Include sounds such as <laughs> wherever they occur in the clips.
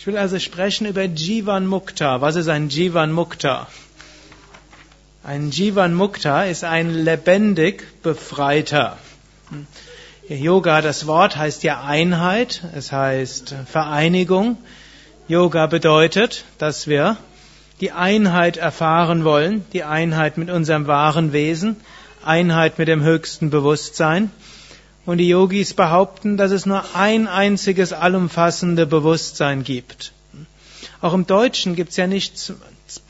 Ich will also sprechen über Jivan Mukta. Was ist ein Jivan Mukta? Ein Jivan Mukta ist ein lebendig Befreiter. Yoga, das Wort heißt ja Einheit, es heißt Vereinigung. Yoga bedeutet, dass wir die Einheit erfahren wollen, die Einheit mit unserem wahren Wesen, Einheit mit dem höchsten Bewusstsein. Und die Yogis behaupten, dass es nur ein einziges allumfassende Bewusstsein gibt. Auch im Deutschen gibt es ja nicht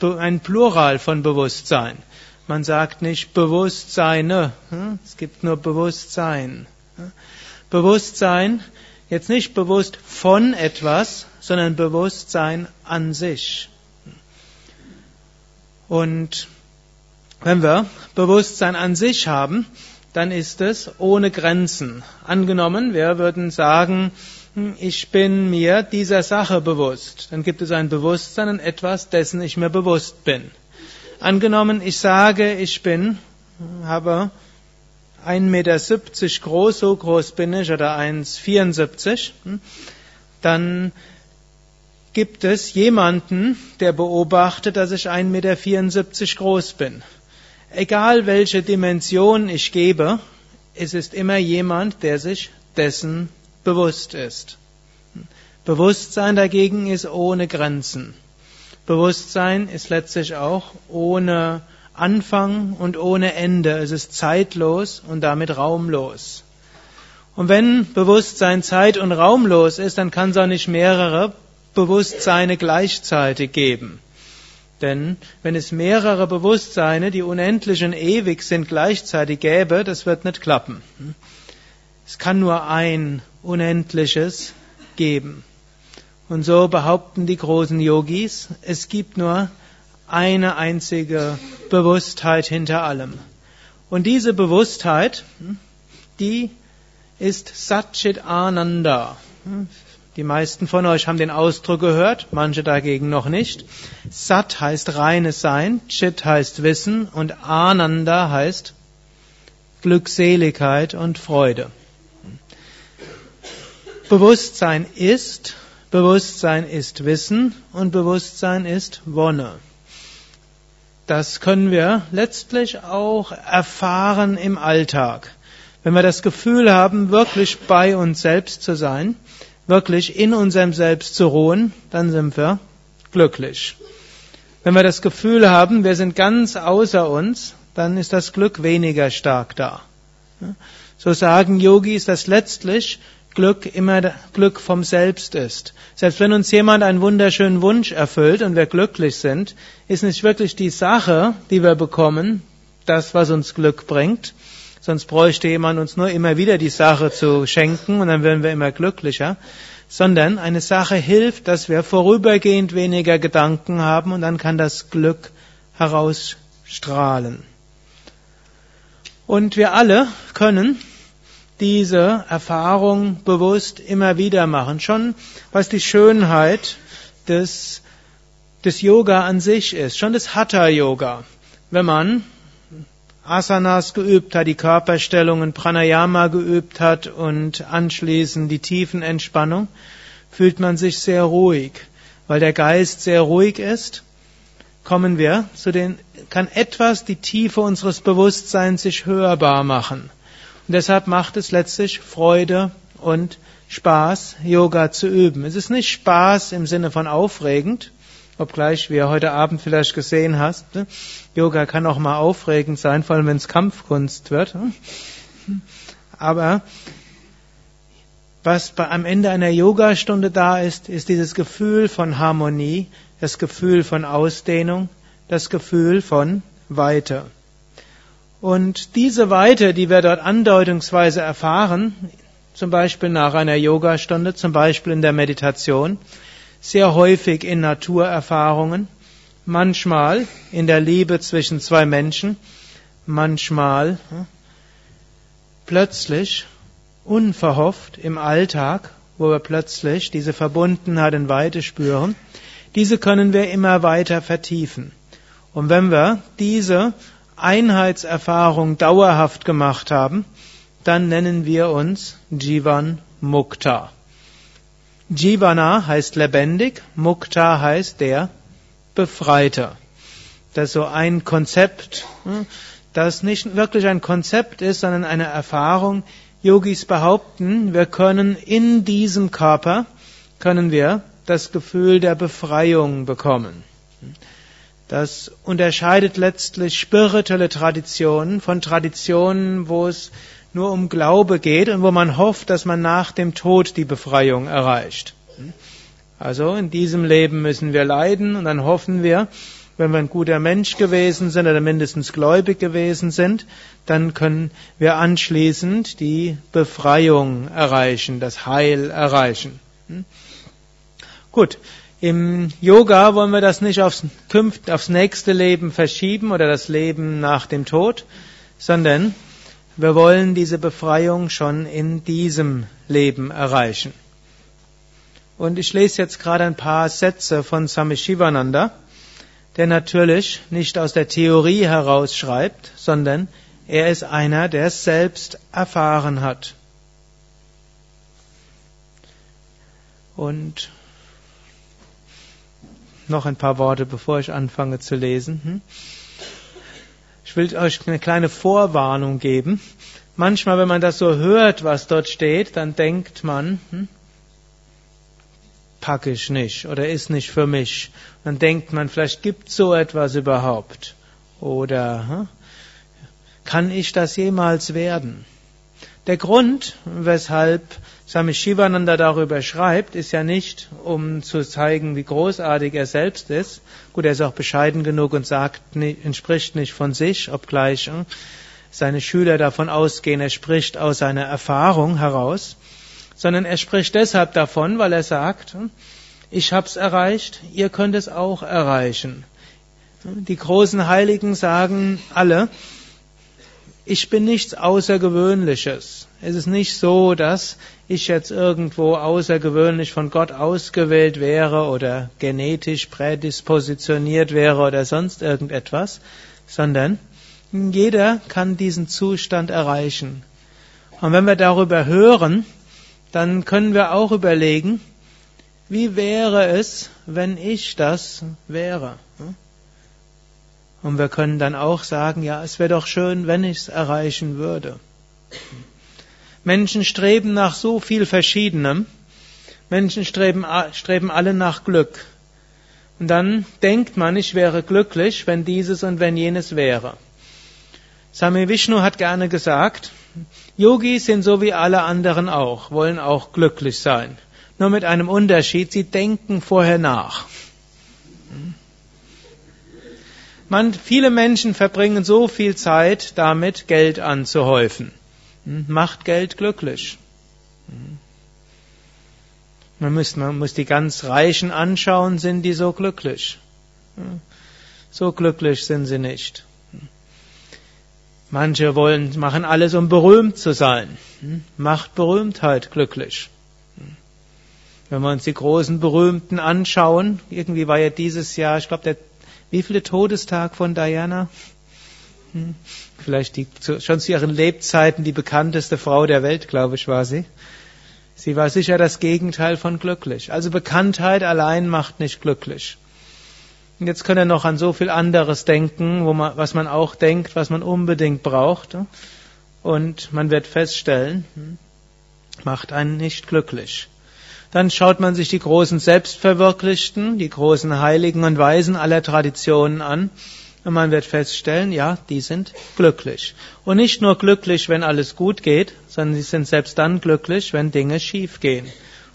ein Plural von Bewusstsein. Man sagt nicht Bewusstseine, hm? es gibt nur Bewusstsein. Bewusstsein, jetzt nicht bewusst von etwas, sondern Bewusstsein an sich. Und wenn wir Bewusstsein an sich haben, dann ist es ohne Grenzen. Angenommen, wir würden sagen, hm, ich bin mir dieser Sache bewusst. Dann gibt es ein Bewusstsein an etwas, dessen ich mir bewusst bin. Angenommen, ich sage, ich bin, habe 1,70 Meter groß, so groß bin ich, oder 1,74, hm, dann gibt es jemanden, der beobachtet, dass ich 1,74 Meter groß bin. Egal welche Dimension ich gebe, es ist immer jemand, der sich dessen bewusst ist. Bewusstsein dagegen ist ohne Grenzen. Bewusstsein ist letztlich auch ohne Anfang und ohne Ende. Es ist zeitlos und damit raumlos. Und wenn Bewusstsein zeit- und raumlos ist, dann kann es auch nicht mehrere Bewusstseine gleichzeitig geben. Denn wenn es mehrere Bewusstseine, die unendlich und ewig sind, gleichzeitig gäbe, das wird nicht klappen. Es kann nur ein unendliches geben. Und so behaupten die großen Yogis, es gibt nur eine einzige Bewusstheit hinter allem. Und diese Bewusstheit, die ist Satchit Ananda. Die meisten von euch haben den Ausdruck gehört, manche dagegen noch nicht. Sat heißt reines Sein, Chit heißt Wissen und Ananda heißt Glückseligkeit und Freude. Bewusstsein ist, Bewusstsein ist Wissen und Bewusstsein ist Wonne. Das können wir letztlich auch erfahren im Alltag. Wenn wir das Gefühl haben, wirklich bei uns selbst zu sein, wirklich in unserem Selbst zu ruhen, dann sind wir glücklich. Wenn wir das Gefühl haben, wir sind ganz außer uns, dann ist das Glück weniger stark da. So sagen Yogis, dass letztlich Glück immer Glück vom Selbst ist. Selbst wenn uns jemand einen wunderschönen Wunsch erfüllt und wir glücklich sind, ist nicht wirklich die Sache, die wir bekommen, das, was uns Glück bringt, Sonst bräuchte jemand uns nur immer wieder die Sache zu schenken und dann wären wir immer glücklicher. Sondern eine Sache hilft, dass wir vorübergehend weniger Gedanken haben und dann kann das Glück herausstrahlen. Und wir alle können diese Erfahrung bewusst immer wieder machen. Schon was die Schönheit des, des Yoga an sich ist, schon des Hatha Yoga. Wenn man Asanas geübt hat, die Körperstellungen, Pranayama geübt hat und anschließend die Tiefenentspannung, fühlt man sich sehr ruhig. Weil der Geist sehr ruhig ist, kommen wir zu den, kann etwas die Tiefe unseres Bewusstseins sich hörbar machen. Und deshalb macht es letztlich Freude und Spaß, Yoga zu üben. Es ist nicht Spaß im Sinne von aufregend, obgleich, wie ihr heute Abend vielleicht gesehen hast, ne? Yoga kann auch mal aufregend sein, vor allem wenn es Kampfkunst wird. Ne? Aber was bei, am Ende einer Yogastunde da ist, ist dieses Gefühl von Harmonie, das Gefühl von Ausdehnung, das Gefühl von Weite. Und diese Weite, die wir dort andeutungsweise erfahren, zum Beispiel nach einer Yogastunde, zum Beispiel in der Meditation, sehr häufig in Naturerfahrungen, manchmal in der Liebe zwischen zwei Menschen, manchmal hm, plötzlich unverhofft im Alltag, wo wir plötzlich diese Verbundenheit in Weite spüren, diese können wir immer weiter vertiefen. Und wenn wir diese Einheitserfahrung dauerhaft gemacht haben, dann nennen wir uns Jivan Mukta. Jivana heißt lebendig, Mukta heißt der Befreiter. Das ist so ein Konzept, hm, das nicht wirklich ein Konzept ist, sondern eine Erfahrung. Yogis behaupten, wir können in diesem Körper, können wir das Gefühl der Befreiung bekommen. Das unterscheidet letztlich spirituelle Traditionen von Traditionen, wo es nur um Glaube geht und wo man hofft, dass man nach dem Tod die Befreiung erreicht. Also in diesem Leben müssen wir leiden und dann hoffen wir, wenn wir ein guter Mensch gewesen sind oder mindestens gläubig gewesen sind, dann können wir anschließend die Befreiung erreichen, das Heil erreichen. Hm? Gut, im Yoga wollen wir das nicht aufs, aufs nächste Leben verschieben oder das Leben nach dem Tod, sondern wir wollen diese Befreiung schon in diesem Leben erreichen. Und ich lese jetzt gerade ein paar Sätze von Swami Shivananda, der natürlich nicht aus der Theorie heraus schreibt, sondern er ist einer, der es selbst erfahren hat. Und noch ein paar Worte, bevor ich anfange zu lesen. Hm? Ich will euch eine kleine Vorwarnung geben. Manchmal, wenn man das so hört, was dort steht, dann denkt man, hm, packe ich nicht oder ist nicht für mich. Dann denkt man, vielleicht gibt so etwas überhaupt. Oder hm, kann ich das jemals werden? Der Grund, weshalb Swami Shivananda darüber schreibt, ist ja nicht, um zu zeigen, wie großartig er selbst ist. Gut, er ist auch bescheiden genug und sagt, entspricht nicht von sich, obgleich hm, seine Schüler davon ausgehen, er spricht aus seiner Erfahrung heraus, sondern er spricht deshalb davon, weil er sagt, ich hab's erreicht, ihr könnt es auch erreichen. Die großen Heiligen sagen alle, ich bin nichts Außergewöhnliches. Es ist nicht so, dass ich jetzt irgendwo außergewöhnlich von Gott ausgewählt wäre oder genetisch prädispositioniert wäre oder sonst irgendetwas, sondern jeder kann diesen Zustand erreichen. Und wenn wir darüber hören, dann können wir auch überlegen, wie wäre es, wenn ich das wäre? Und wir können dann auch sagen, ja, es wäre doch schön, wenn ich es erreichen würde. Menschen streben nach so viel Verschiedenem. Menschen streben, streben alle nach Glück. Und dann denkt man, ich wäre glücklich, wenn dieses und wenn jenes wäre. Sami Vishnu hat gerne gesagt, Yogis sind so wie alle anderen auch, wollen auch glücklich sein. Nur mit einem Unterschied, sie denken vorher nach. Man, viele Menschen verbringen so viel Zeit damit, Geld anzuhäufen. Macht Geld glücklich. Man muss, man muss die ganz Reichen anschauen, sind die so glücklich? So glücklich sind sie nicht. Manche wollen, machen alles, um berühmt zu sein. Macht Berühmtheit glücklich. Wenn wir uns die großen Berühmten anschauen, irgendwie war ja dieses Jahr, ich glaube, der wie viele Todestag von Diana? Hm, vielleicht die, schon zu ihren Lebzeiten die bekannteste Frau der Welt, glaube ich, war sie. Sie war sicher das Gegenteil von glücklich. Also Bekanntheit allein macht nicht glücklich. Und jetzt können wir noch an so viel anderes denken, man, was man auch denkt, was man unbedingt braucht. Und man wird feststellen, hm, macht einen nicht glücklich. Dann schaut man sich die großen Selbstverwirklichten, die großen Heiligen und Weisen aller Traditionen an. Und man wird feststellen, ja, die sind glücklich. Und nicht nur glücklich, wenn alles gut geht, sondern sie sind selbst dann glücklich, wenn Dinge schief gehen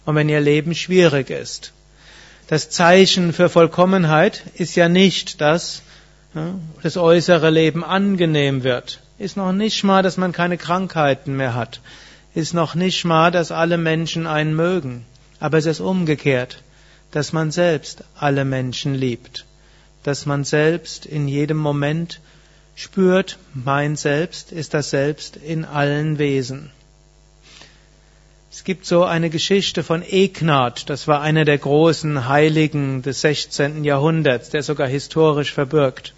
und wenn ihr Leben schwierig ist. Das Zeichen für Vollkommenheit ist ja nicht, dass das äußere Leben angenehm wird. Ist noch nicht mal, dass man keine Krankheiten mehr hat. Ist noch nicht mal, dass alle Menschen einen mögen. Aber es ist umgekehrt, dass man selbst alle Menschen liebt, dass man selbst in jedem Moment spürt, mein Selbst ist das Selbst in allen Wesen. Es gibt so eine Geschichte von Egnat, das war einer der großen Heiligen des 16. Jahrhunderts, der sogar historisch verbirgt.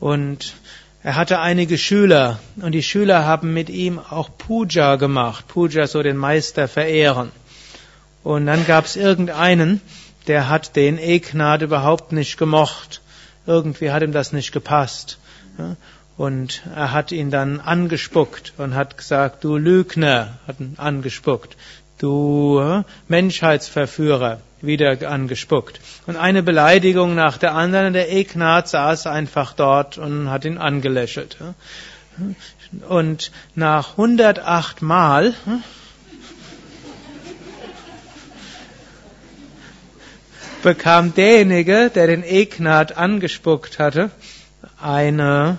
Und er hatte einige Schüler und die Schüler haben mit ihm auch Puja gemacht, Puja so den Meister verehren. Und dann gab es irgendeinen, der hat den Eknat überhaupt nicht gemocht. Irgendwie hat ihm das nicht gepasst. Und er hat ihn dann angespuckt und hat gesagt, du Lügner, hat ihn angespuckt, du Menschheitsverführer, wieder angespuckt. Und eine Beleidigung nach der anderen, der Eknat saß einfach dort und hat ihn angelächelt. Und nach 108 Mal bekam derjenige, der den Eknat angespuckt hatte, eine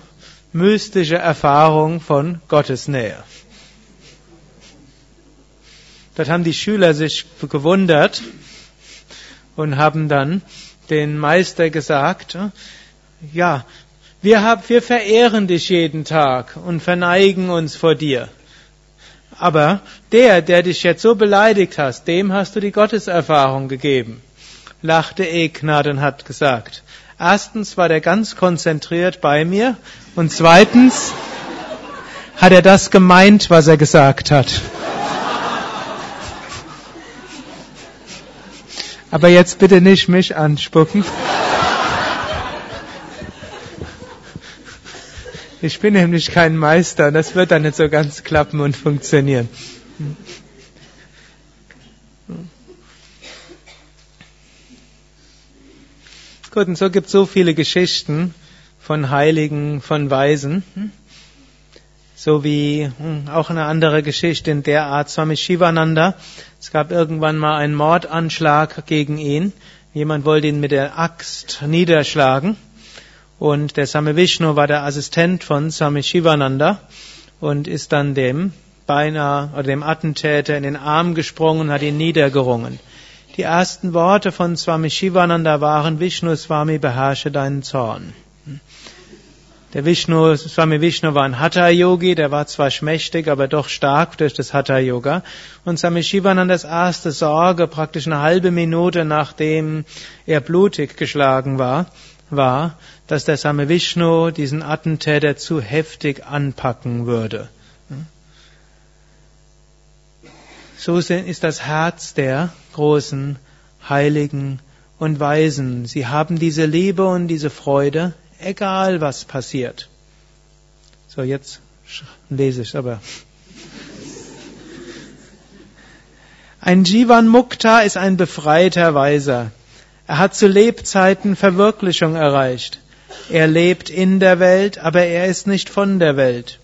mystische Erfahrung von Gottes Nähe. Dort haben die Schüler sich gewundert und haben dann den Meister gesagt, ja, wir, haben, wir verehren dich jeden Tag und verneigen uns vor dir. Aber der, der dich jetzt so beleidigt hast, dem hast du die Gotteserfahrung gegeben lachte Egnat und hat gesagt, erstens war der ganz konzentriert bei mir und zweitens hat er das gemeint, was er gesagt hat. Aber jetzt bitte nicht mich anspucken. Ich bin nämlich kein Meister, das wird dann nicht so ganz klappen und funktionieren. Gut, und so gibt es so viele Geschichten von Heiligen, von Weisen. So wie hm, auch eine andere Geschichte in der Art Swami Shivananda. Es gab irgendwann mal einen Mordanschlag gegen ihn. Jemand wollte ihn mit der Axt niederschlagen. Und der Swami Vishnu war der Assistent von Swami Shivananda und ist dann dem beinahe oder dem Attentäter in den Arm gesprungen und hat ihn niedergerungen. Die ersten Worte von Swami Shivananda waren, Vishnu Swami beherrsche deinen Zorn. Der Vishnu, Swami Vishnu war ein Hatha-Yogi, der war zwar schmächtig, aber doch stark durch das Hatha-Yoga. Und Swami Shivanandas erste Sorge, praktisch eine halbe Minute nachdem er blutig geschlagen war, war, dass der Swami Vishnu diesen Attentäter zu heftig anpacken würde. So ist das Herz der großen Heiligen und Weisen. Sie haben diese Liebe und diese Freude, egal was passiert. So, jetzt lese ich aber. Ein Jivan Mukta ist ein befreiter Weiser. Er hat zu Lebzeiten Verwirklichung erreicht. Er lebt in der Welt, aber er ist nicht von der Welt.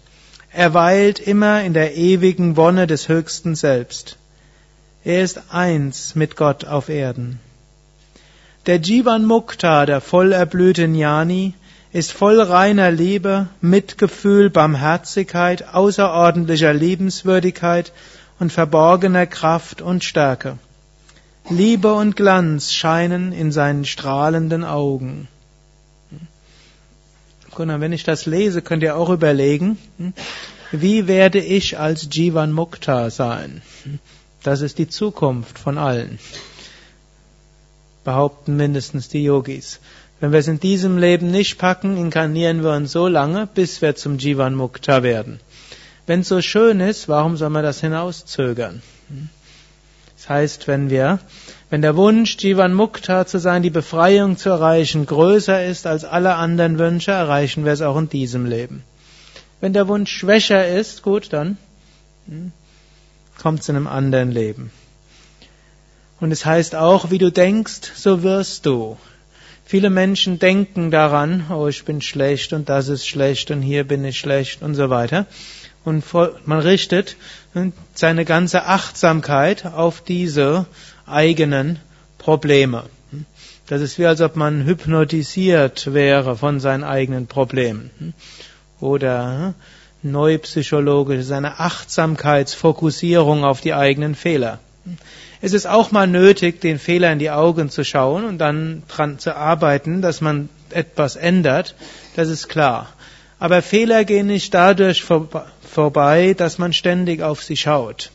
Er weilt immer in der ewigen Wonne des Höchsten Selbst. Er ist eins mit Gott auf Erden. Der Jivan Mukta, der voll erblühte Jnani, ist voll reiner Liebe, Mitgefühl, Barmherzigkeit, außerordentlicher Liebenswürdigkeit und verborgener Kraft und Stärke. Liebe und Glanz scheinen in seinen strahlenden Augen. Wenn ich das lese, könnt ihr auch überlegen, hm, wie werde ich als Jivan Mukta sein? Das ist die Zukunft von allen. Behaupten mindestens die Yogis. Wenn wir es in diesem Leben nicht packen, inkarnieren wir uns so lange, bis wir zum Jivan Mukta werden. Wenn es so schön ist, warum soll man das hinauszögern? Das heißt, wenn wir, wenn der Wunsch, Jivan Mukta zu sein, die Befreiung zu erreichen, größer ist als alle anderen Wünsche, erreichen wir es auch in diesem Leben. Wenn der Wunsch schwächer ist, gut, dann hm, kommt es in einem anderen Leben. Und es heißt auch, wie du denkst, so wirst du. Viele Menschen denken daran, oh, ich bin schlecht und das ist schlecht und hier bin ich schlecht und so weiter. Und man richtet seine ganze Achtsamkeit auf diese eigenen Probleme. Das ist wie als ob man hypnotisiert wäre von seinen eigenen Problemen. Oder Neupsychologisch ist eine Achtsamkeitsfokussierung auf die eigenen Fehler. Es ist auch mal nötig, den Fehler in die Augen zu schauen und dann dran zu arbeiten, dass man etwas ändert. Das ist klar. Aber Fehler gehen nicht dadurch vorbei, dass man ständig auf sie schaut.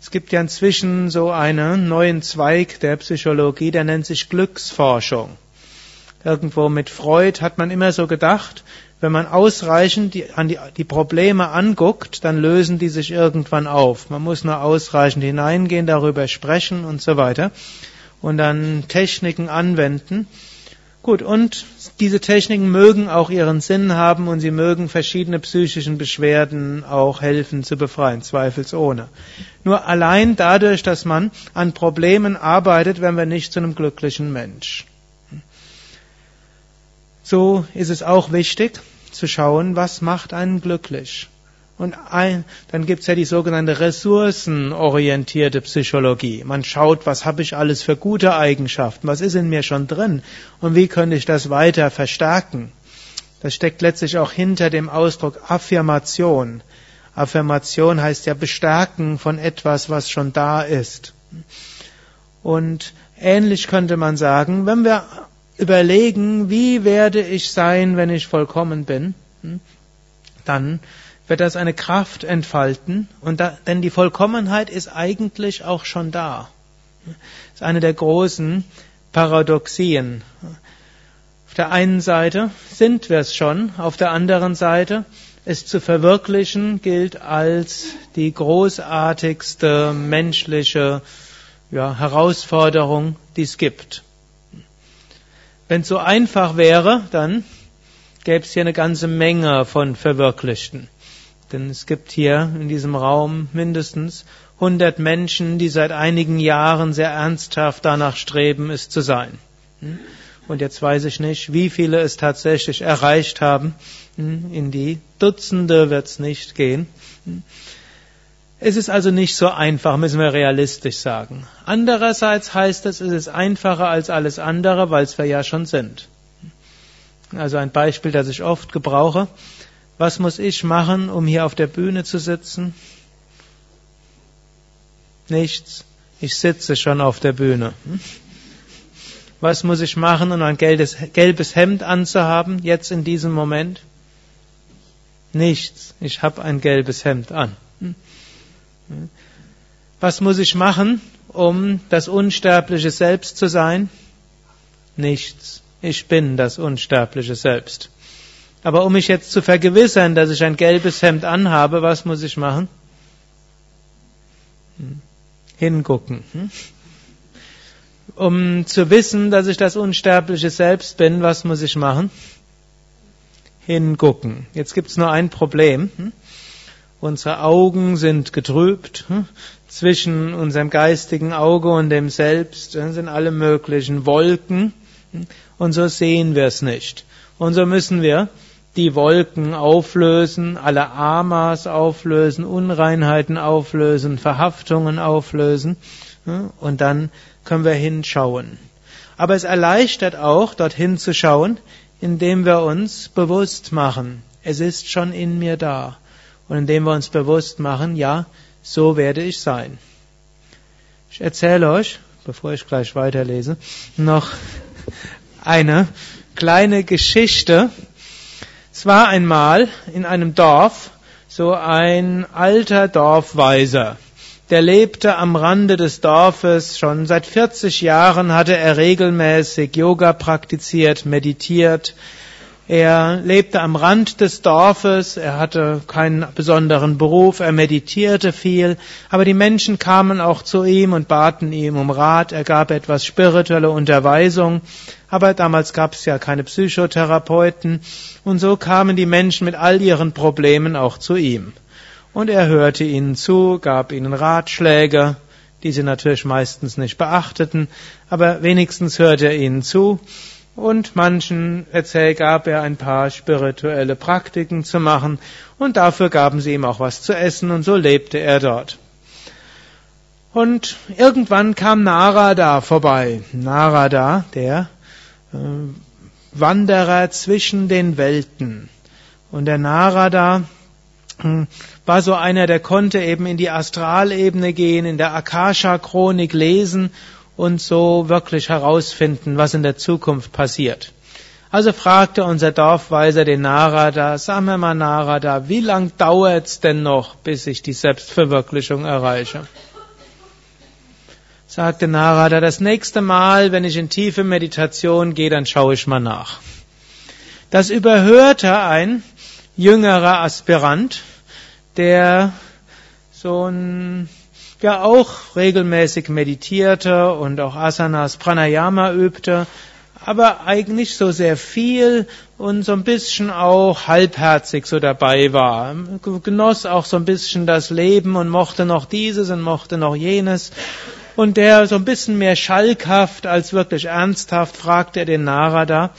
Es gibt ja inzwischen so einen neuen Zweig der Psychologie, der nennt sich Glücksforschung. Irgendwo mit Freud hat man immer so gedacht, Wenn man ausreichend die, an die, die Probleme anguckt, dann lösen die sich irgendwann auf. Man muss nur ausreichend hineingehen, darüber sprechen und so weiter und dann Techniken anwenden. Gut, und diese Techniken mögen auch ihren Sinn haben und sie mögen verschiedene psychischen Beschwerden auch helfen zu befreien, zweifelsohne. Nur allein dadurch, dass man an Problemen arbeitet, werden wir nicht zu einem glücklichen Mensch. So ist es auch wichtig zu schauen, was macht einen glücklich. Und ein, dann gibt's ja die sogenannte ressourcenorientierte Psychologie. Man schaut, was habe ich alles für gute Eigenschaften, was ist in mir schon drin und wie könnte ich das weiter verstärken. Das steckt letztlich auch hinter dem Ausdruck Affirmation. Affirmation heißt ja bestärken von etwas, was schon da ist. Und ähnlich könnte man sagen, wenn wir überlegen, wie werde ich sein, wenn ich vollkommen bin, hm, dann wird das eine Kraft entfalten, und da, denn die Vollkommenheit ist eigentlich auch schon da. Das ist eine der großen Paradoxien. Auf der einen Seite sind wir es schon, auf der anderen Seite es zu verwirklichen gilt als die großartigste menschliche ja, Herausforderung, die es gibt. Wenn es so einfach wäre, dann gäbe es hier eine ganze Menge von Verwirklichten. Denn es gibt hier in diesem Raum mindestens 100 Menschen, die seit einigen Jahren sehr ernsthaft danach streben, es zu sein. Hm? Und jetzt weiß ich nicht, wie viele es tatsächlich erreicht haben. Hm? In die Dutzende wird es nicht gehen. Es ist also nicht so einfach, müssen wir realistisch sagen. Andererseits heißt es, es ist einfacher als alles andere, weil es wir ja schon sind. Also ein Beispiel, das ich oft gebrauche. Was muss ich machen, um hier auf der Bühne zu sitzen? Nichts. Ich sitze schon auf der Bühne. Was muss ich machen, um ein gelbes Hemd anzuhaben, jetzt in diesem Moment? Nichts. Ich habe ein gelbes Hemd an. Was muss ich machen, um das unsterbliche Selbst zu sein? Nichts. Ich bin das unsterbliche Selbst. Aber um mich jetzt zu vergewissern, dass ich ein gelbes Hemd anhabe, was muss ich machen? Hm. Hingucken. Hm. Um zu wissen, dass ich das unsterbliche Selbst bin, was muss ich machen? Hingucken. Jetzt gibt es nur ein Problem. Hm. Unsere Augen sind getrübt. Zwischen unserem geistigen Auge und dem Selbst sind alle möglichen Wolken. Und so sehen wir es nicht. Und so müssen wir die Wolken auflösen, alle Amas auflösen, Unreinheiten auflösen, Verhaftungen auflösen und dann können wir hinschauen. Aber es erleichtert auch, dorthin zu schauen, indem wir uns bewusst machen, es ist schon in mir da. Und indem wir uns bewusst machen, ja, so werde ich sein. Ich erzähle euch, bevor ich gleich weiterlese, noch eine kleine Geschichte, es war einmal in einem Dorf so ein alter Dorfweiser. Der lebte am Rande des Dorfes. Schon seit 40 Jahren hatte er regelmäßig Yoga praktiziert, meditiert, er lebte am Rand des Dorfes, er hatte keinen besonderen Beruf, er meditierte viel, aber die Menschen kamen auch zu ihm und baten ihm um Rat, er gab etwas spirituelle Unterweisung, aber damals gab es ja keine Psychotherapeuten. Und so kamen die Menschen mit all ihren Problemen auch zu ihm. Und er hörte ihnen zu, gab ihnen Ratschläge, die sie natürlich meistens nicht beachteten, aber wenigstens hörte er ihnen zu und manchen erzähl gab er ein paar spirituelle Praktiken zu machen und dafür gaben sie ihm auch was zu essen und so lebte er dort. Und irgendwann kam Narada vorbei. Narada, der äh, Wanderer zwischen den Welten. Und der Narada äh, war so einer, der konnte eben in die Astralebene gehen, in der Akasha-Chronik lesen und so wirklich herausfinden, was in der Zukunft passiert. Also fragte unser Dorfweiser den Narada, sag mir mal Narada, wie lang dauert's denn noch, bis ich die Selbstverwirklichung erreiche? Sagte Narada, das nächste Mal, wenn ich in tiefe Meditation gehe, dann schaue ich mal nach. Das überhörte ein jüngerer Aspirant, der so ein, ja auch regelmäßig meditierte und auch Asanas Pranayama übte, aber eigentlich so sehr viel und so ein bisschen auch halbherzig so dabei war. Genoss auch so ein bisschen das Leben und mochte noch dieses und mochte noch jenes. Und der so ein bisschen mehr schalkhaft als wirklich ernsthaft fragte er den Narada,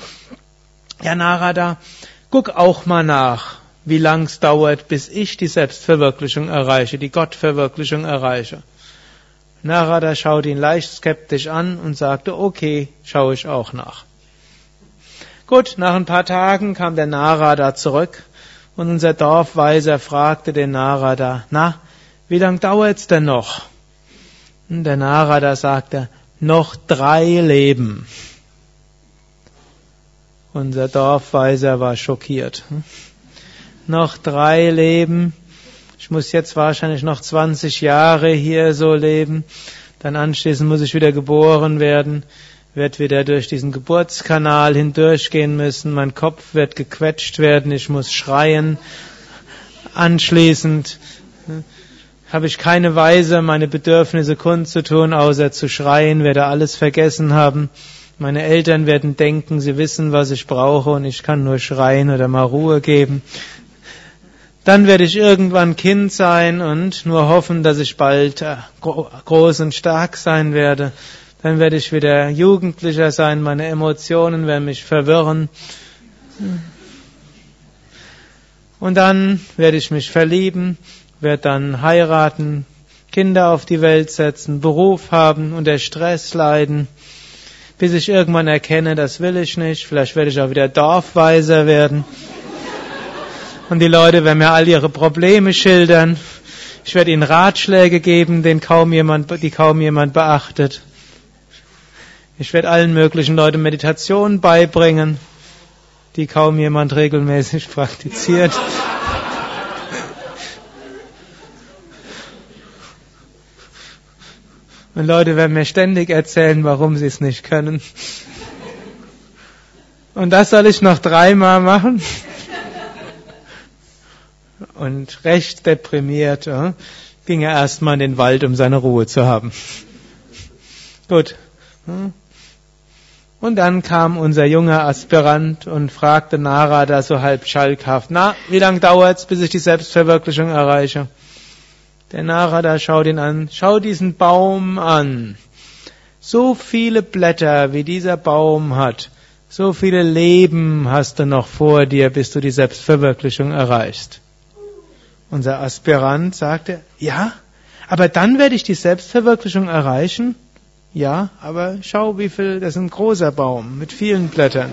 ja Narada, guck auch mal nach, wie lang es dauert, bis ich die Selbstverwirklichung erreiche, die Gottverwirklichung erreiche. Narada schaute ihn leicht skeptisch an und sagte, okay, schaue ich auch nach. Gut, nach ein paar Tagen kam der Narada zurück und unser Dorfweiser fragte den Narada, na, wie lang dauert's denn noch? Und der Narada sagte, noch drei Leben. Unser Dorfweiser war schockiert. Noch drei Leben ich muss jetzt wahrscheinlich noch 20 Jahre hier so leben, dann anschließend muss ich wieder geboren werden, werde wieder durch diesen Geburtskanal hindurchgehen müssen, mein Kopf wird gequetscht werden, ich muss schreien, anschließend hm, habe ich keine Weise, meine Bedürfnisse kundzutun, außer zu schreien, werde alles vergessen haben. Meine Eltern werden denken, sie wissen, was ich brauche und ich kann nur schreien oder mal Ruhe geben. Dann werde ich irgendwann Kind sein und nur hoffen, dass ich bald äh, groß und stark sein werde. Dann werde ich wieder Jugendlicher sein, meine Emotionen werden mich verwirren. Und dann werde ich mich verlieben, werde dann heiraten, Kinder auf die Welt setzen, Beruf haben, unter Stress leiden, bis ich irgendwann erkenne, das will ich nicht. Vielleicht werde ich auch wieder Dorfweiser werden. Und die Leute werden mir all ihre Probleme schildern. Ich werde ihnen Ratschläge geben, den kaum jemand, die kaum jemand beachtet. Ich werde allen möglichen Leuten Meditation beibringen, die kaum jemand regelmäßig <laughs> praktiziert. Und Leute werden mir ständig erzählen, warum sie es nicht können. Und das soll ich noch dreimal machen? Und recht deprimiert äh, ging er erstmal in den Wald, um seine Ruhe zu haben. Gut. Und dann kam unser junger Aspirant und fragte Narada so halb schalkhaft, na, wie lange dauert's, bis ich die Selbstverwirklichung erreiche? Der Narada schaut ihn an, schau diesen Baum an. So viele Blätter, wie dieser Baum hat, so viele Leben hast du noch vor dir, bis du die Selbstverwirklichung erreichst. Unser Aspirant sagte, ja, aber dann werde ich die Selbstverwirklichung erreichen. Ja, aber schau, wie viel, das ist ein großer Baum mit vielen Blättern.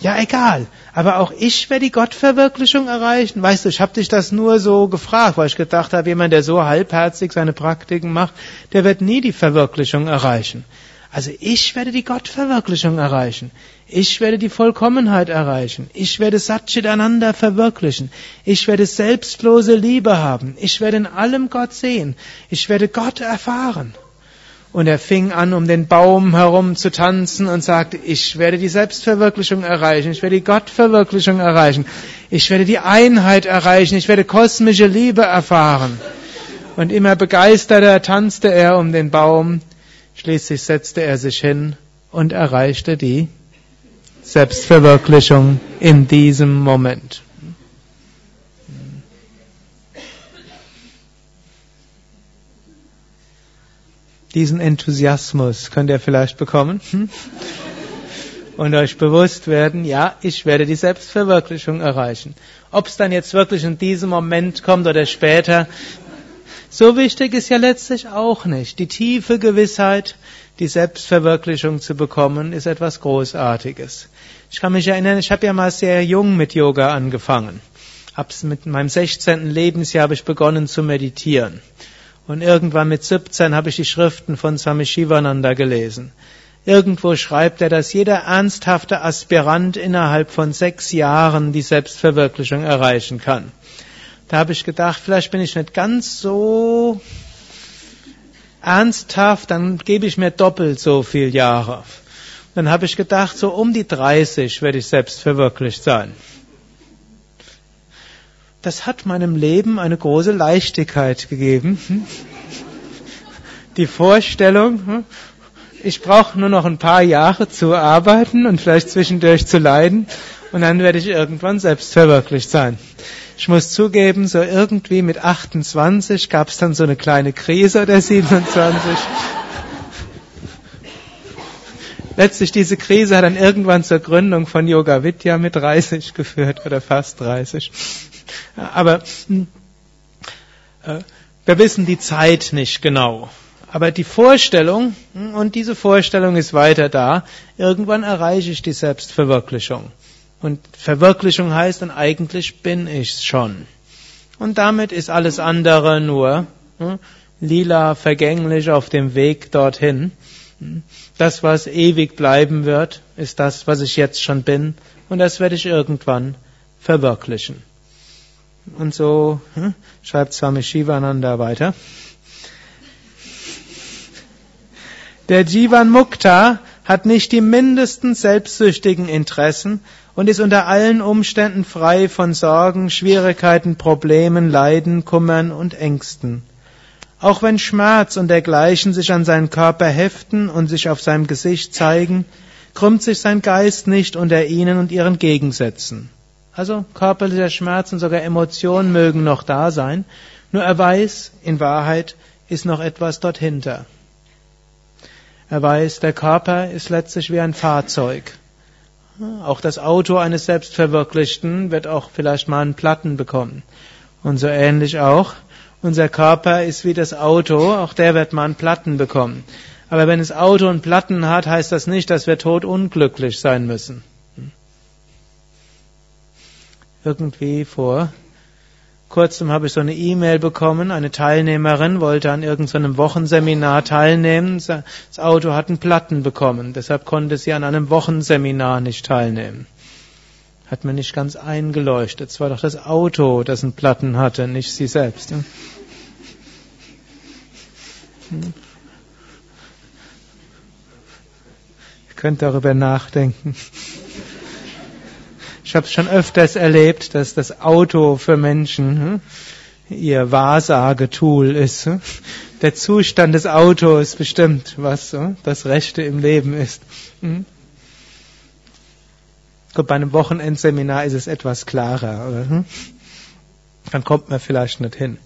Ja, egal. Aber auch ich werde die Gottverwirklichung erreichen. Weißt du, ich habe dich das nur so gefragt, weil ich gedacht habe, jemand, der so halbherzig seine Praktiken macht, der wird nie die Verwirklichung erreichen. Also ich werde die Gottverwirklichung erreichen. Ich werde die Vollkommenheit erreichen. Ich werde Satchitananda verwirklichen. Ich werde selbstlose Liebe haben. Ich werde in allem Gott sehen. Ich werde Gott erfahren. Und er fing an, um den Baum herum zu tanzen und sagte, ich werde die Selbstverwirklichung erreichen, ich werde die Gottverwirklichung erreichen, ich werde die Einheit erreichen, ich werde kosmische Liebe erfahren. Und immer begeisterter tanzte er um den Baum Schließlich setzte er sich hin und erreichte die Selbstverwirklichung in diesem Moment. Diesen Enthusiasmus könnt ihr vielleicht bekommen hm? und euch bewusst werden, ja, ich werde die Selbstverwirklichung erreichen. Ob es dann jetzt wirklich in diesem Moment kommt oder später, so wichtig ist ja letztlich auch nicht. Die tiefe Gewissheit, die Selbstverwirklichung zu bekommen, ist etwas Großartiges. Ich kann mich erinnern, ich habe ja mal sehr jung mit Yoga angefangen. Ab mit meinem 16. Lebensjahr habe ich begonnen zu meditieren. Und irgendwann mit 17 habe ich die Schriften von Swami Shivananda gelesen. Irgendwo schreibt er, dass jeder ernsthafte Aspirant innerhalb von sechs Jahren die Selbstverwirklichung erreichen kann. Da habe ich gedacht, vielleicht bin ich nicht ganz so ernsthaft, dann gebe ich mir doppelt so viel Jahre. Dann habe ich gedacht, so um die 30 werde ich selbst verwirklicht sein. Das hat meinem Leben eine große Leichtigkeit gegeben. Die Vorstellung, ich brauche nur noch ein paar Jahre zu arbeiten und vielleicht zwischendurch zu leiden und dann werde ich irgendwann selbst verwirklicht sein. Ich muss zugeben, so irgendwie mit 28 gab es dann so eine kleine Krise der 27. Letztlich diese Krise hat dann irgendwann zur Gründung von Yoga Vidya mit 30 geführt oder fast 30. Aber hm, äh, wir wissen die Zeit nicht genau. Aber die Vorstellung, hm, und diese Vorstellung ist weiter da, irgendwann erreiche ich die Selbstverwirklichung. Und Verwirklichung heißt dann eigentlich bin ich's schon. Und damit ist alles andere nur hm, lila, vergänglich auf dem Weg dorthin. Das, was ewig bleiben wird, ist das, was ich jetzt schon bin. Und das werde ich irgendwann verwirklichen. Und so hm, schreibt Swami Shivananda weiter. Der Jivan Mukta hat nicht die mindesten selbstsüchtigen Interessen und ist unter allen Umständen frei von Sorgen, Schwierigkeiten, Problemen, Leiden, Kummern und Ängsten. Auch wenn Schmerz und dergleichen sich an seinen Körper heften und sich auf seinem Gesicht zeigen, krümmt sich sein Geist nicht unter ihnen und ihren Gegensätzen. Also körperlicher Schmerz und sogar Emotionen mögen noch da sein, nur er weiß, in Wahrheit ist noch etwas dort hinter. Er weiß, der Körper ist letztlich wie ein Fahrzeug. Auch das Auto eines Selbstverwirklichten wird auch vielleicht mal einen Platten bekommen. Und so ähnlich auch. Unser Körper ist wie das Auto, auch der wird mal einen Platten bekommen. Aber wenn das Auto einen Platten hat, heißt das nicht, dass wir tot unglücklich sein müssen. Irgendwie vor kurzem habe ich so eine E-Mail bekommen, eine Teilnehmerin wollte an irgendeinem Wochenseminar teilnehmen, das Auto hat einen Platten bekommen, deshalb konnte sie an einem Wochenseminar nicht teilnehmen. Hat mir nicht ganz eingeleuchtet. Es war doch das Auto, das einen Platten hatte, nicht sie selbst. Ihr könnt darüber nachdenken. Ich habe es schon öfters erlebt, dass das Auto für Menschen hm, ihr Wahrsagetool ist. Hm. Der Zustand des Autos bestimmt, was hm, das Rechte im Leben ist. Gut, bei einem Wochenendseminar ist es etwas klarer. Dann kommt man vielleicht nicht hin.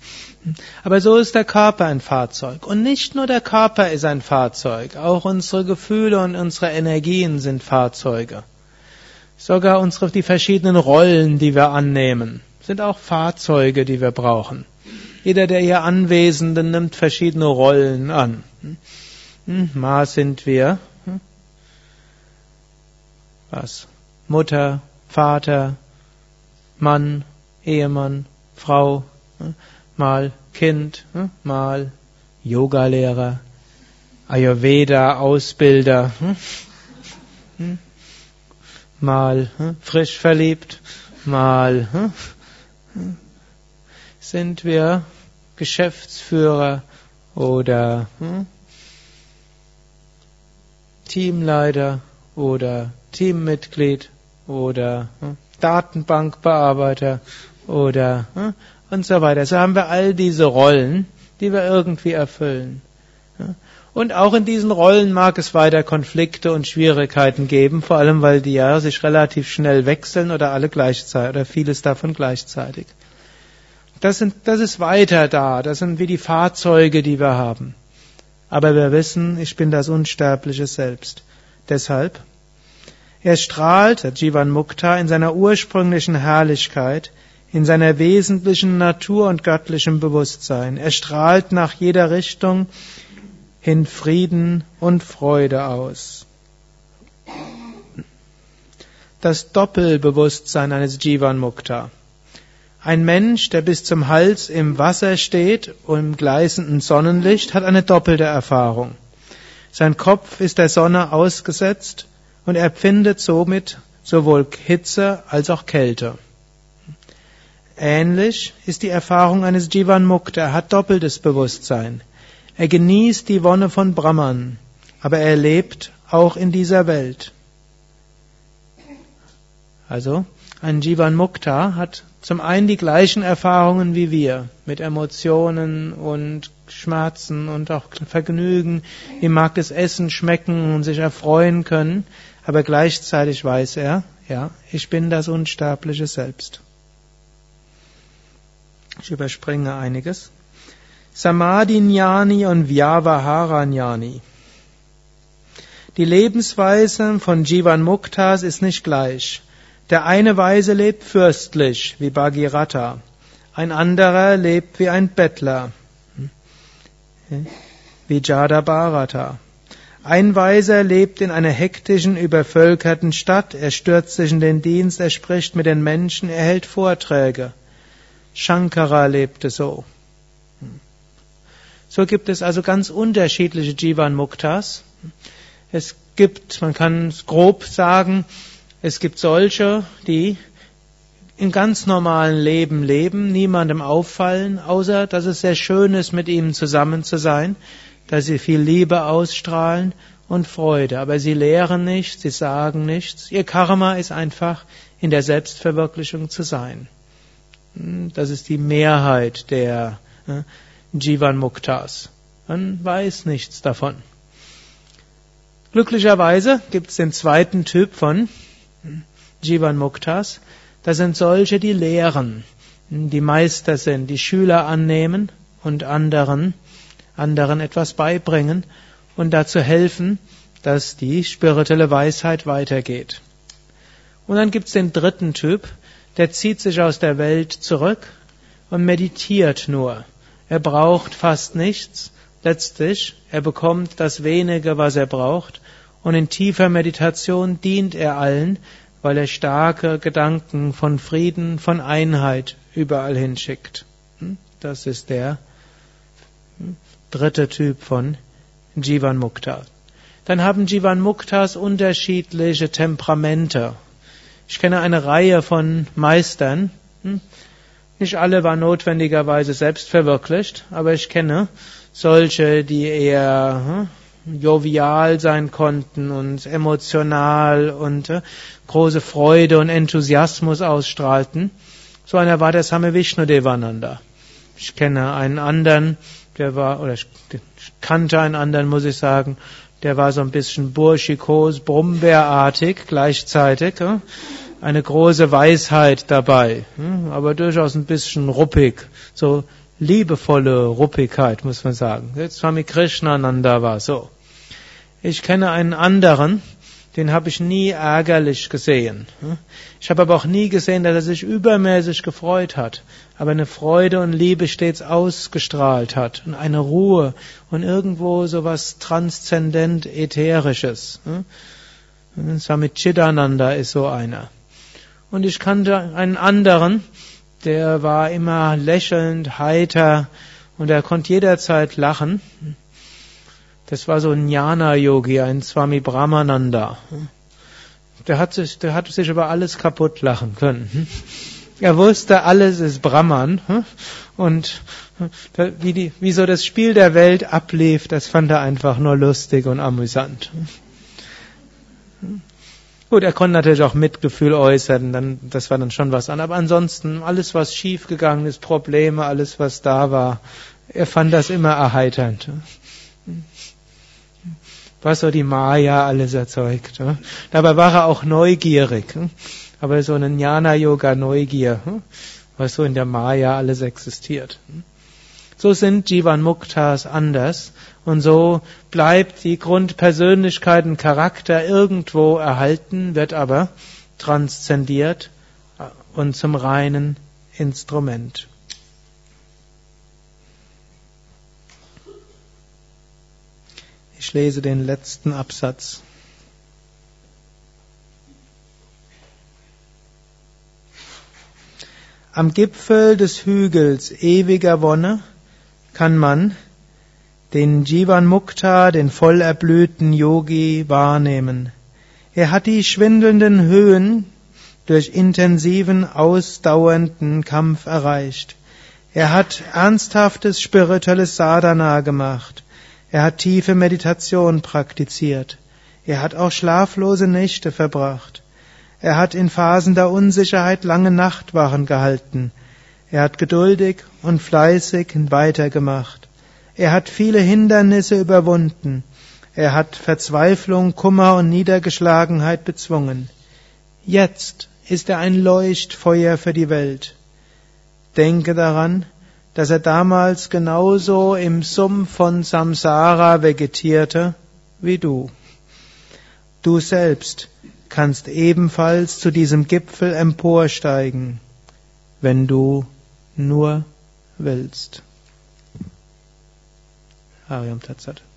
Aber so ist der Körper ein Fahrzeug. Und nicht nur der Körper ist ein Fahrzeug, auch unsere Gefühle und unsere Energien sind Fahrzeuge. Sogar unsere, die verschiedenen Rollen, die wir annehmen, sind auch Fahrzeuge, die wir brauchen. Jeder der hier Anwesenden nimmt verschiedene Rollen an. Hm, mal sind wir. Hm, was? Mutter, Vater, Mann, Ehemann, Frau, hm, mal Kind, mal Yogalehrer, Ayurveda, Ausbilder, mal hm, frisch verliebt, mal hm, sind wir Geschäftsführer oder hm, Teamleiter oder Teammitglied oder hm, Datenbankbearbeiter oder hm, und so weiter. So haben wir all diese Rollen, die wir irgendwie erfüllen. Und auch in diesen Rollen mag es weiter Konflikte und Schwierigkeiten geben, vor allem weil die ja sich relativ schnell wechseln oder alle gleichzeitig oder vieles davon gleichzeitig. Das, sind, das ist weiter da, das sind wie die Fahrzeuge, die wir haben. Aber wir wissen, ich bin das unsterbliche Selbst. Deshalb, er strahlt, der Jivan Mukta, in seiner ursprünglichen Herrlichkeit, in seiner wesentlichen Natur und göttlichem Bewusstsein. Er strahlt nach jeder Richtung, in Frieden und Freude aus. Das Doppelbewusstsein eines Jivan Mukta. Ein Mensch, der bis zum Hals im Wasser steht und im gleißenden Sonnenlicht, hat eine doppelte Erfahrung. Sein Kopf ist der Sonne ausgesetzt und er empfindet somit sowohl Hitze als auch Kälte. Ähnlich ist die Erfahrung eines Jivan Mukta. Er hat doppeltes Bewusstsein. Er genießt die Wonne von Brahman, aber er lebt auch in dieser Welt. Also, ein Jivan Mukta hat zum einen die gleichen Erfahrungen wie wir, mit Emotionen und Schmerzen und auch Vergnügen. Ihm mag das Essen schmecken und sich erfreuen können, aber gleichzeitig weiß er, ja, ich bin das unsterbliche Selbst. Ich überspringe einiges. Samadhi-Jnani und Vyavahara-Jnani. Die Lebensweise von Jivan Muktas ist nicht gleich. Der eine Weise lebt fürstlich, wie Bhagiratta. Ein anderer lebt wie ein Bettler, wie Jada Bharata. Ein Weiser lebt in einer hektischen, übervölkerten Stadt, er stürzt sich in den Dienst, er spricht mit den Menschen, er hält Vorträge. Shankara lebte so. So gibt es also ganz unterschiedliche Jivan Muktas. Es gibt, man kann es grob sagen, es gibt solche, die im ganz normalen Leben leben, niemandem auffallen, außer dass es sehr schön ist, mit ihnen zusammen zu sein, dass sie viel Liebe ausstrahlen und Freude. Aber sie lehren nichts, sie sagen nichts. Ihr Karma ist einfach, in der Selbstverwirklichung zu sein. Das ist die Mehrheit der Jivan Muktas. Man weiß nichts davon. Glücklicherweise gibt es den zweiten Typ von Jivan Muktas. Das sind solche, die lehren, die Meister sind, die Schüler annehmen und anderen, anderen etwas beibringen und dazu helfen, dass die spirituelle Weisheit weitergeht. Und dann gibt es den dritten Typ, der zieht sich aus der Welt zurück und meditiert nur. Er braucht fast nichts. Letztlich, er bekommt das wenige, was er braucht. Und in tiefer Meditation dient er allen, weil er starke Gedanken von Frieden, von Einheit überall hinschickt. Hm? Das ist der hm, dritte Typ von Jivan Mukta. Dann haben Jivan Muktas unterschiedliche Temperamente. Ich kenne eine Reihe von Meistern. Nicht alle waren notwendigerweise selbst verwirklicht, aber ich kenne solche, die eher hm, jovial sein konnten und emotional und äh, große Freude und Enthusiasmus ausstrahlten. So einer war der Same Vishnu Devananda. Ich kenne einen anderen, der war, oder ich kannte einen anderen, muss ich sagen, der war so ein bisschen burschikos, brummbärartig gleichzeitig. Eine große Weisheit dabei, aber durchaus ein bisschen ruppig. So liebevolle Ruppigkeit, muss man sagen. Jetzt Swami Krishnananda war so. Ich kenne einen anderen, den habe ich nie ärgerlich gesehen. Ich habe aber auch nie gesehen, dass er sich übermäßig gefreut hat, aber eine Freude und Liebe stets ausgestrahlt hat und eine Ruhe und irgendwo so was transzendent ätherisches. Swami Chidananda ist so einer. Und ich kannte einen anderen, der war immer lächelnd, heiter und er konnte jederzeit lachen. Das war so ein Jnana-Yogi, ein Swami Brahmananda. Der hat sich, der hat sich über alles kaputt lachen können. Er wusste, alles ist Brahman. Und wie, die, wie so das Spiel der Welt ablief, das fand er einfach nur lustig und amüsant. Gut, er konnte natürlich auch Mitgefühl äußern, dann, das war dann schon was an. Aber ansonsten, alles, was schiefgegangen ist, Probleme, alles, was da war, er fand das immer erheiternd was so die Maya alles erzeugt. Dabei war er auch neugierig. Aber so eine Jnana-Yoga-Neugier, was so in der Maya alles existiert. So sind Jivan Muktas anders und so bleibt die Grundpersönlichkeit und Charakter irgendwo erhalten, wird aber transzendiert und zum reinen Instrument. Ich lese den letzten Absatz. Am Gipfel des Hügels ewiger Wonne kann man den Jivan Mukta, den voll erblühten Yogi, wahrnehmen. Er hat die schwindelnden Höhen durch intensiven, ausdauernden Kampf erreicht. Er hat ernsthaftes spirituelles Sadhana gemacht. Er hat tiefe Meditation praktiziert. Er hat auch schlaflose Nächte verbracht. Er hat in Phasen der Unsicherheit lange Nachtwachen gehalten. Er hat geduldig und fleißig weitergemacht. Er hat viele Hindernisse überwunden. Er hat Verzweiflung, Kummer und Niedergeschlagenheit bezwungen. Jetzt ist er ein Leuchtfeuer für die Welt. Denke daran, dass er damals genauso im Sumpf von Samsara vegetierte wie du. Du selbst kannst ebenfalls zu diesem Gipfel emporsteigen, wenn du nur willst. Ariam Tatsat.